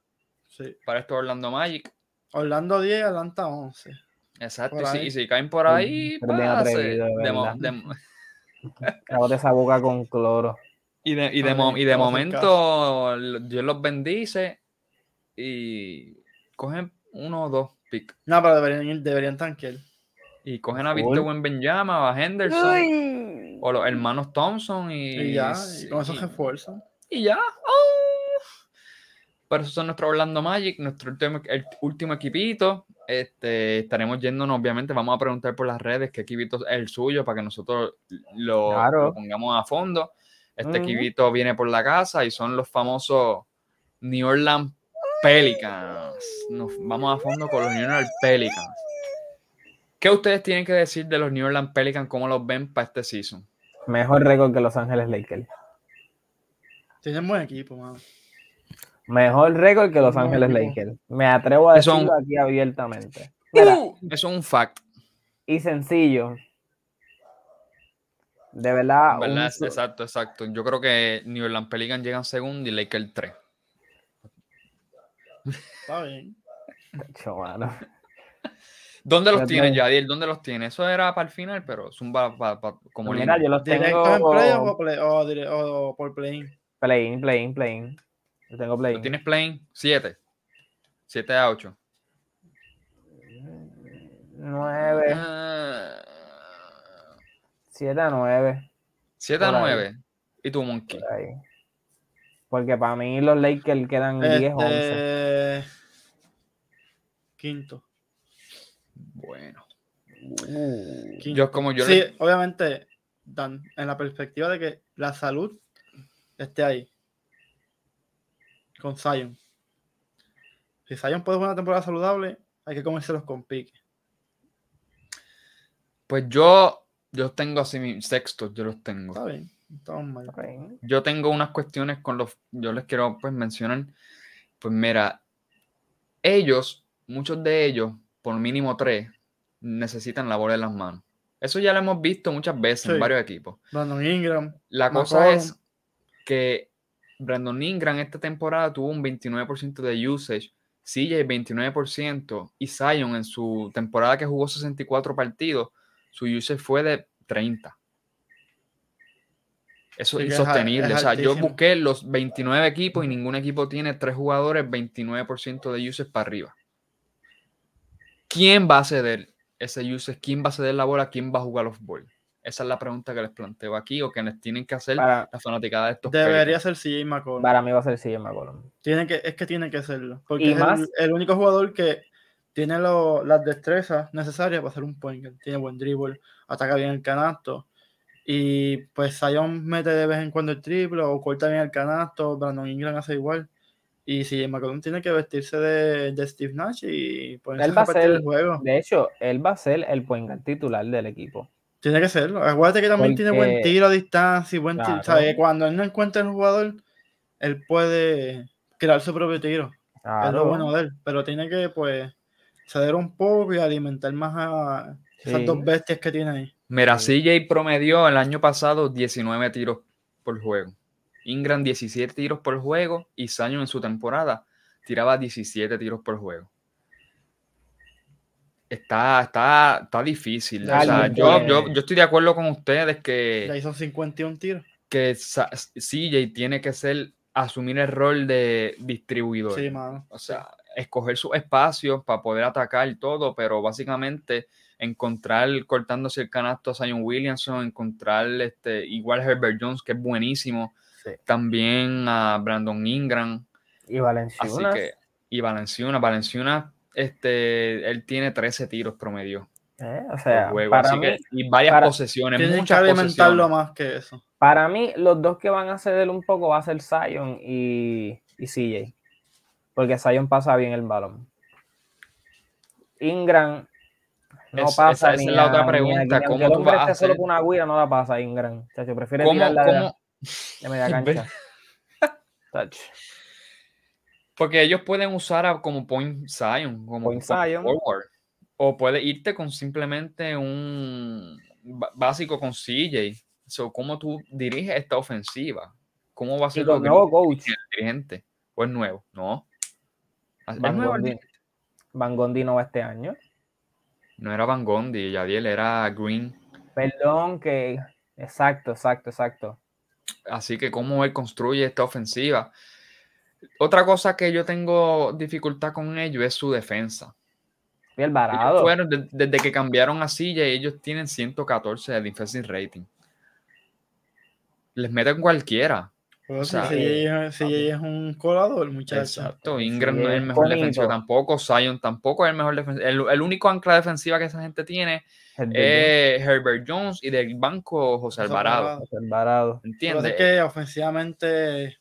Sí. Para esto Orlando Magic. Orlando 10, Atlanta 11. Exacto. Y si, caen por ahí, pase. atrevido, de De de- esa boca con cloro. Y de, y de, Ay, mo- y de momento, Dios los bendice y cogen uno o dos picks. No, pero deberían, deberían tanquear. Y cogen a Full. Víctor Wembanyama, a Henderson, o los hermanos Thompson y, Y ya, y con eso y- se esfuerzan. y ya. ¡oh! Pero esos son nuestros Orlando Magic, nuestro último, el último equipito. Este, estaremos yéndonos, obviamente, vamos a preguntar por las redes qué equipito es el suyo para que nosotros lo, Claro. lo pongamos a fondo. Este equipito viene por la casa y son los famosos New Orleans Pelicans. Nos vamos a fondo con los New Orleans Pelicans. ¿Qué ustedes tienen que decir de los New Orleans Pelicans? ¿Cómo los ven para este season? Mejor récord que Los Ángeles Lakers. Tienen buen equipo, mano. Mejor récord que Los Ángeles. Lakers. Me atrevo a Eso- decirlo aquí abiertamente. Mira, Uh, eso es un fact. y sencillo. De verdad, un ¿Verdad? su- Exacto, exacto. Yo creo que New Orleans Pelicans llegan segundo y Lakers 3. Está bien. Cho, mano. ¿Dónde los tienes. Yadiel? ¿Dónde los tienes? Eso era para el final, pero es un pa- pa- pa- como Mira, yo los ¿Directo en tengo playoff o, play, o, dire- o por play play-in, play-in, play-in. Yo tengo ¿Lo play-in. tienes playing? 7. 7 a 8. 9, Ah. 7 a 9. 7 a Por ahí. 9. ¿Y tu Monkey? por. Porque para mí los Lakers quedan 10, 11. Este... Quinto. Bueno. quinto. Yo como yo sí, le- obviamente, Dan, en la perspectiva de que la salud esté ahí. Con Zion. Si Zion puede jugar una temporada saludable, hay que comérselos con pique. Pues yo, yo tengo así mis sextos, yo los tengo. Está bien. ahí. Yo tengo unas cuestiones con los, yo les quiero pues mencionar, pues mira, ellos, muchos de ellos, por mínimo tres, necesitan la bola en las manos. Eso ya lo hemos visto muchas veces en varios equipos. Brandon Ingram. La cosa es que Brandon Ingram esta temporada tuvo un 29% de usage, CJ 29% y Zion en su temporada que jugó 64 partidos, su usage fue de 30. Eso Sí es insostenible. es o sea, yo busqué los 29 equipos y ningún equipo tiene tres jugadores 29% de usage para arriba. ¿Quién va a ceder ese usage? ¿Quién va a ceder la bola? ¿Quién va a jugar los ball? Esa es la pregunta que les planteo aquí o que les tienen que hacer Para, la fanaticada de estos Debería ser CJ McCollum. para mí va a ser CJ McCollum. Tiene que, es que tiene que serlo. Porque Y es más- el, el único jugador que tiene lo- las destrezas necesarias para hacer un point guard. Tiene buen dribble, ataca bien el canasto. Y pues Zion mete de vez en cuando el triple o corta bien el canasto. Brandon Ingram hace igual. Y si McCollum tiene que vestirse de, de Steve Nash y ponerse Él a va a repartir ser- el juego. De hecho, él va a ser el point guard titular del equipo. Tiene que serlo. Acuérdate que también tiene buen tiro a distancia y buen tiro. Claro. ¿sabes? Cuando él no encuentra el jugador, él puede crear su propio tiro. es lo bueno de él, pero tiene que pues ceder un poco y alimentar más a esas Sí. dos bestias que tiene ahí. Mira, CJ promedió el año pasado 19 tiros por juego. Ingram 17 tiros por juego y Zion en su temporada tiraba 17 tiros por juego. Está, está, está difícil. O sea, yo, yo, yo estoy de acuerdo con ustedes Ya que, hizo 51 tiros. que CJ tiene que ser, asumir el rol de distribuidor. Sí, mano. O sea, escoger sus espacios para poder atacar y todo, pero básicamente encontrar cortándose el canasto a Zion Williamson, encontrar este, igual a Herbert Jones, que es buenísimo, Sí. también a Brandon Ingram, Y así Valenciunas. que, y Valenciuna, Valenciuna, este, él tiene 13 tiros promedio eh, o sea, juego, para así mí, que, y varias para- posesiones, que muchas alimentarlo posesiones. más que eso. para mí, los dos que van a ceder un poco va a ser Zion y, y CJ. Porque Zion pasa bien el balón. Ingram no Es- pasa esa- esa ni es la otra a- ni a- pregunta, ni ¿cómo el tú vas a esté solo hacer? con una guira, no la pasa Ingram. Chacho, prefiere ¿Cómo, tirarla cómo, de media cancha. Porque ellos pueden usar a, como point Zion, como Point Zion. forward. O puede irte con simplemente un básico con CJ. So, ¿Cómo tú diriges esta ofensiva? ¿Cómo va a ser que nuevo coach, el dirigente? ¿O es nuevo? No. ¿Es Van dirigente? Van Gondi no va este año. No era Van Gondi, Yadiel era Green. Perdón, que. Exacto, exacto, exacto. Así que cómo él construye esta ofensiva. Otra cosa que yo tengo dificultad con ellos es su defensa. Y el Ellos varado. fueron, de- desde que cambiaron a CJ, ellos tienen 114 de defensive rating. Les meten cualquiera. Pero O si- sea, si, ella- si ella es un colador, muchacho. Exacto. Sí, Ingram no es el es mejor bonito. defensivo tampoco. Zion tampoco es el mejor defensivo. El, el único ancla defensiva que esa gente tiene es Herbert Jones y del banco José José Alvarado. Alvarado. el varado. Lo que pasa ¿Entiendes? es que ofensivamente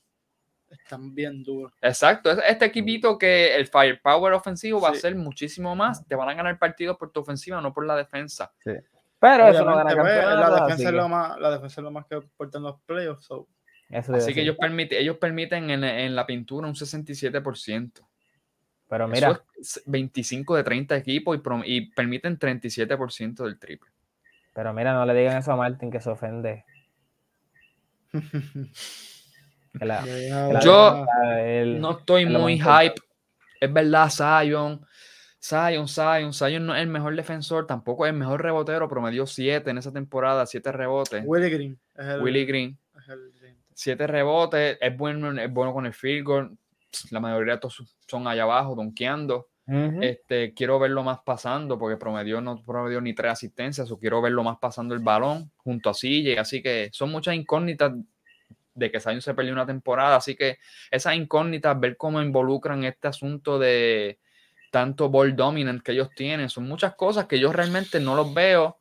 están bien duros. Exacto, es este equipito que el firepower ofensivo va a Sí. ser muchísimo más. Te van a ganar partidos por tu ofensiva, no por la defensa. Pero eso no gana Obviamente, pues, campeonato. la, defensa es lo más, la defensa es lo más que importa en los playoffs. so, eso Así que ellos, permiten, ellos permiten en, en la pintura un 67%. Pero Eso mira, es 25 de 30 equipos y, y permiten 37% del triple. pero mira, no le digan eso a Martin que se ofende. Que la- deja- que la Yo- No estoy muy hype. Es verdad, Zion. Zion, Zion. Zion no es el mejor defensor, tampoco es el mejor rebotero. Promedió 7 en esa temporada, 7 rebotes. Willie Green. Es el, Willie Green. es el 7 rebotes, es bueno, es bueno con el field goal. La mayoría de todos son allá abajo, donkeando. Ujú. Este, quiero verlo más pasando, porque promedió, no promedió ni tres asistencias, o quiero verlo más pasando el balón junto a CJ. Así que son muchas incógnitas de que Zion se perdió una temporada. Así que esas incógnitas, ver cómo involucran este asunto de tanto ball dominant que ellos tienen, son muchas cosas que yo realmente no los veo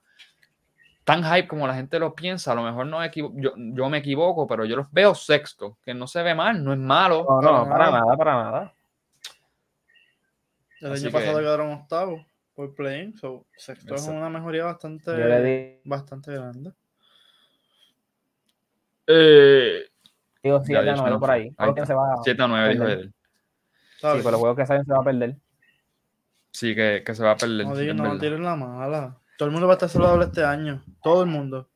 tan hype como la gente lo piensa. A lo mejor no yo, yo me equivoco, pero yo los veo sexto, que no se ve mal, no es malo. No, no, para para nada. nada, para nada. El Así año pasado que- quedaron octavos por play so, sexto es una mejoría bastante, bastante grande. Eh, digo, Ya 7 a dije, 9 no, por ahí. ahí Creo que está. se va. 7 a 9, dijo él. Sí, por los juegos que salen se va a perder. Sí, que, que se va a perder. no, digan, no tiren la mala. Todo el mundo va a estar saludable este año. Todo el mundo.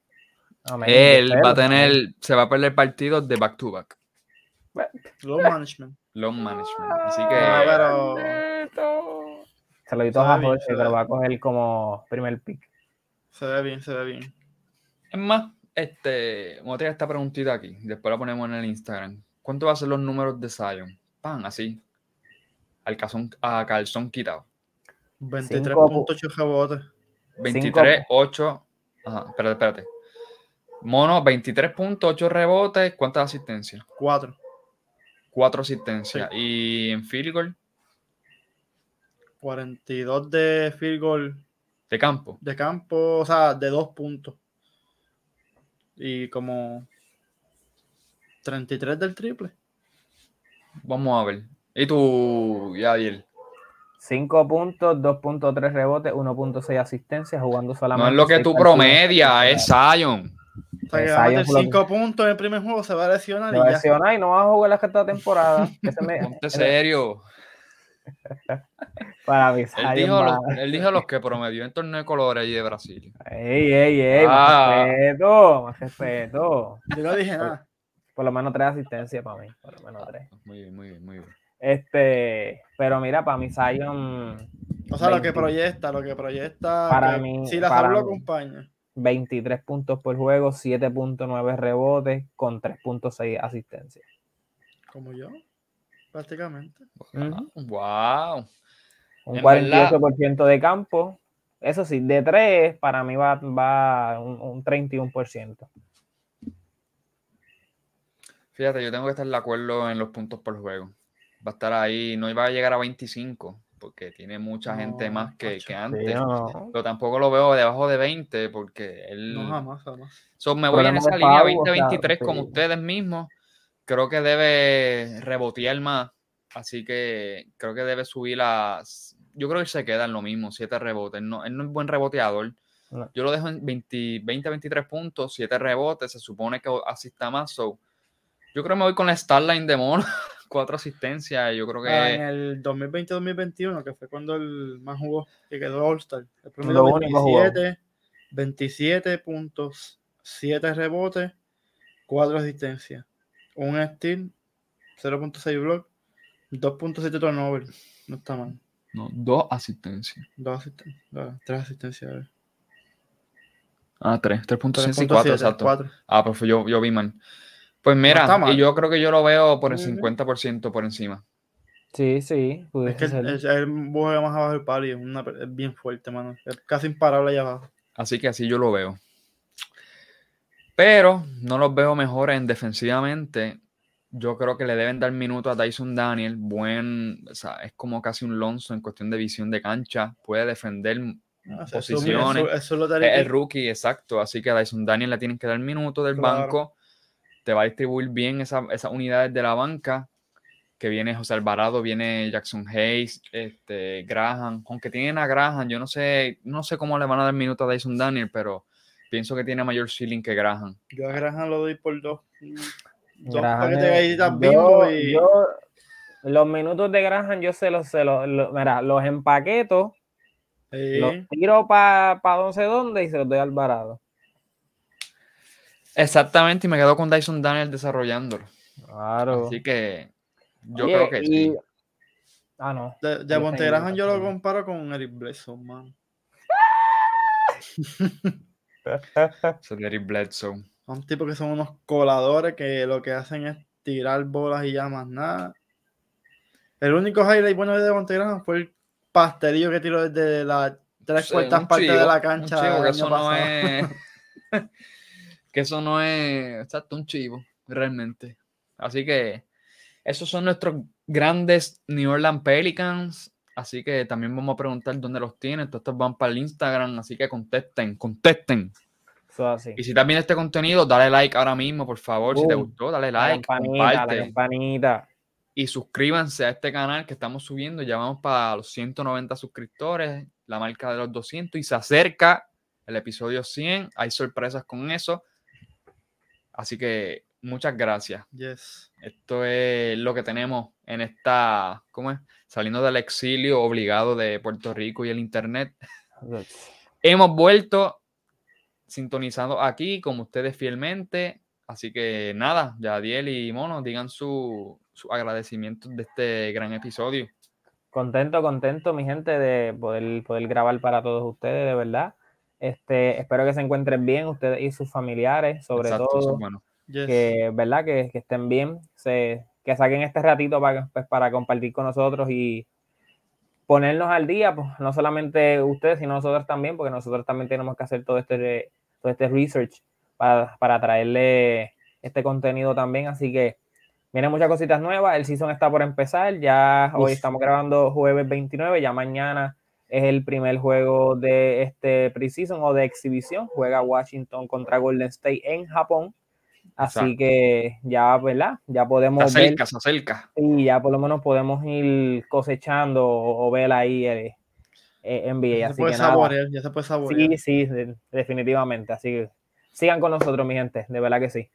Él va a tener, se va a perder partidos de back to back. Low management. Long management. Así Ah, que pero Se lo di todo Se ve a Jorge, ve. va a coger como primer pick. se ve bien, se ve bien. es más, este, vamos a tirar esta preguntita aquí. Después la ponemos en el Instagram. ¿Cuánto va a ser los números de Zion? Pan, así. Al calzón, a calzón quitado. 23.8 rebotes. 23, 8. Ajá, espérate, espérate. Mono, 23.8 rebotes. ¿Cuántas asistencias? 4. 4 asistencias. Y en field goal 42 de field goal de campo. de campo, o sea, de 2 puntos. Y como 33 del triple. Vamos a ver. ¿Y tú, Yadiel? 5 puntos, 2.3 rebotes, 1.6 asistencias, jugando No solamente. es lo que tú partidos. promedia, es Zion. O sea, que Esa va a yo meter fue lo que- 5 puntos en el primer juego, se va a lesionar Se y va a lesionar y no va a jugar la esta temporada. Ponte serio. para mí, Él dijo, los, él dijo los que promedió en torneo de colores allí de Brasil. Ey, ey, ey, Ah. más respeto, más respeto. Yo no dije nada. Por lo menos tres asistencias para mí, por lo menos tres. Muy bien, muy bien, muy bien. Este, pero mira, para mí Zion O sea, lo que 20. proyecta, lo que proyecta. Para que mí- si la para salud lo acompaña. 23 puntos por juego, 7.9 rebotes con 3.6 asistencias. Como yo, prácticamente. Ujú. Wow. Un En 48% de campo. Eso sí, de 3 para mí va, va un, un 31%. Fíjate, yo tengo que estar de acuerdo en los puntos por juego. Va a estar ahí, no iba a llegar a 25, porque tiene mucha gente No, más que, que antes. no. Pero tampoco lo veo debajo de 20, porque él. No, jamás, jamás. So, me voy en esa línea pago, o sea, 20-23 como sí. ustedes mismos. Creo que debe rebotear más. Así que creo que debe subir las. Yo creo que se queda en lo mismo, 7 rebotes. No, él no es buen reboteador. Yo lo dejo en 20, 20 23 puntos, 7 rebotes, se supone que asista más. So, yo creo que me voy con la Starline de Mono, 4 asistencias. Yo creo que Ah, en el 2020-2021, que fue cuando el más jugó, que quedó All-Star. El jugó. 27, 27 puntos, 7 rebotes, 4 asistencias, un steal, 0.6 block, 2.7 turnover. No está mal. no, dos asistencias. 2 asistencias, 3 asistencias. a ver. Ah, 3, 3.64, 3.7, exacto. 4. Ah, pues yo, yo vi mal. Pues mira, y yo creo que yo lo veo por el Ujú. 50% por encima. Sí, sí. Es que ser. él, él juega más abajo del palo y es, una- es bien fuerte, mano. Es casi imparable allá abajo. Así que así yo lo veo. Pero no los veo mejores en defensivamente. Yo creo que le deben dar minuto a Dyson Daniel. Buen, o sea, es como casi un Lonzo en cuestión de visión de cancha. Puede defender Ah, eso- eso- posiciones. Eso, eso lo Es daría- el rookie, exacto. Así que a Dyson Daniel le tienen que dar minuto del Claro. banco. Te va a distribuir bien esa- esas unidades de la banca. Que viene José Alvarado, viene Jackson Hayes, este, Graham. Aunque tienen a Graham, yo no sé, no sé cómo le van a dar minuto a Dyson Daniel, pero pienso que tiene mayor ceiling que Graham. Yo a Graham lo doy por dos. Dos Graham paquetes de es- galletitas yo- Bimbo y. yo- los minutos de Graham yo se los, se los, los- mira, los empaqueto, Sí. los tiro para pa no sé dónde y se los doy a Alvarado. Exactamente, y me quedo con Dyson Daniel desarrollándolo. Claro. Así que yo Oye, creo que y- sí. Ah, no. De, de Yo Monte tengo Graham yo lo comparo con Eric Bledsoe, man. De Eric Bledsoe. Son tipos que son unos coladores que lo que hacen es tirar bolas y ya más nada. El único highlight bueno de Graham fue el pastelillo que tiró desde las tres Sí, cuartas partes de la cancha. chivo, el que año eso no es. que eso no es. Exacto, un chivo, realmente. Así que esos son nuestros grandes New Orleans Pelicans. Así que también vamos a preguntar dónde los tienen. Todos estos van para el Instagram. Así que contesten, contesten. Eso así. Y si estás viendo este contenido, dale like ahora mismo, por favor. Si te Boom. gustó, dale La like, campanita, la comparte campanita. y suscríbanse a este canal que estamos subiendo. Ya vamos para los 190 suscriptores, la marca de los 200 y se acerca el episodio 100. Hay sorpresas con eso. Así que muchas gracias. Yes. Esto es lo que tenemos en esta, ¿cómo es? Saliendo del exilio obligado de Puerto Rico y el internet. Hemos vuelto sintonizando aquí como ustedes fielmente. Así que nada, Yadiel y Mono, digan su, su agradecimiento de este gran episodio. Contento, contento, mi gente, de poder, poder grabar para todos ustedes, de verdad. Este, espero que se encuentren bien, ustedes y sus familiares, sobre Exacto, todo. Yes. que, ¿verdad? Que, que estén bien, se, que saquen este ratito para, pues, para compartir con nosotros y ponernos al día, pues, no solamente ustedes, sino nosotros también, porque nosotros también tenemos que hacer todo este, todo este research para, para traerle este contenido también, así que vienen muchas cositas nuevas, el season está por empezar, ya hoy estamos grabando jueves 29, ya mañana es el primer juego de este preseason o de exhibición, juega Washington contra Golden State en Japón. Así Exacto. que ya, ¿verdad? Ya Se podemos ver acerca, se acerca. y ya por lo menos podemos ir cosechando o, o ver ahí el, eh, NBA. ya se Así puede que nada, saborear, ya se puede saborear. sí, sí, de- definitivamente. Así que sigan con nosotros, mi gente, de verdad que sí.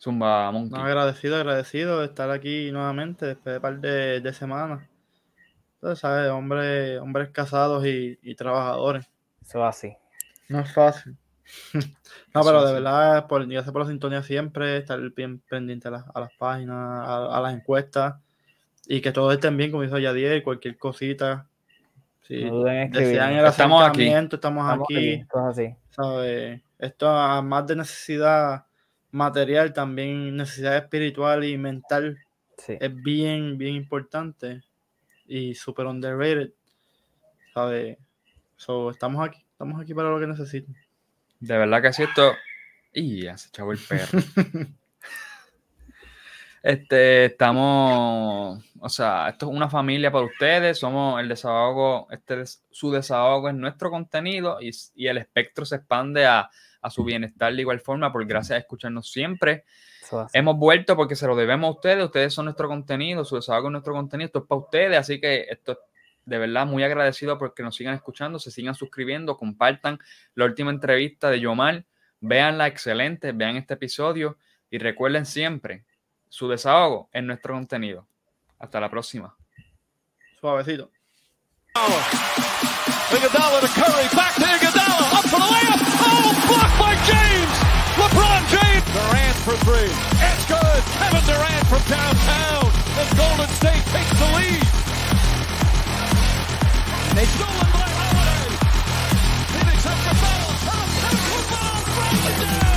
Zumba Monkey. No, agradecido, agradecido de estar aquí nuevamente después de un par de, de semanas. Entonces, ¿sabes? Hombres, hombres casados y, y trabajadores. Eso así. No es fácil. no, Eso pero de verdad, por, gracias por la sintonía siempre, estar bien pendiente a las, a las páginas, a, a las encuestas y que todos estén bien, como hizo Yadier, cualquier cosita. Si No duden desean el Estamos aquí. estamos, Estamos aquí. aquí, Eso es así. ¿sabes? Esto, además de necesidad material, también necesidad espiritual y mental Sí. es bien, bien importante y super underrated. ¿Sabes? So, estamos aquí, estamos aquí para lo que necesiten. De verdad que sí, esto. Y ya se echó el perro. Este, estamos, o sea, esto es una familia para ustedes, somos el desahogo, este es su desahogo es nuestro contenido y, y el espectro se expande a, a su bienestar de igual forma, por gracias a escucharnos siempre. Hemos vuelto porque se lo debemos a ustedes, ustedes son nuestro contenido, su desahogo es nuestro contenido, esto es para ustedes, así que esto es de verdad muy agradecido porque nos sigan escuchando, se sigan suscribiendo, compartan la última entrevista de Yomar, veanla excelente, vean este episodio y recuerden siempre su desahogo en nuestro contenido. Hasta la próxima. Suavecito. Iguodala to Curry, back to Iguodala, up for the layup. Oh, blocked by James. LeBron James. Durant for three. It's good. Kevin Durant from downtown. And Golden State takes the lead. They stolen by Holiday. Phoenix up for battle. Top two for Miles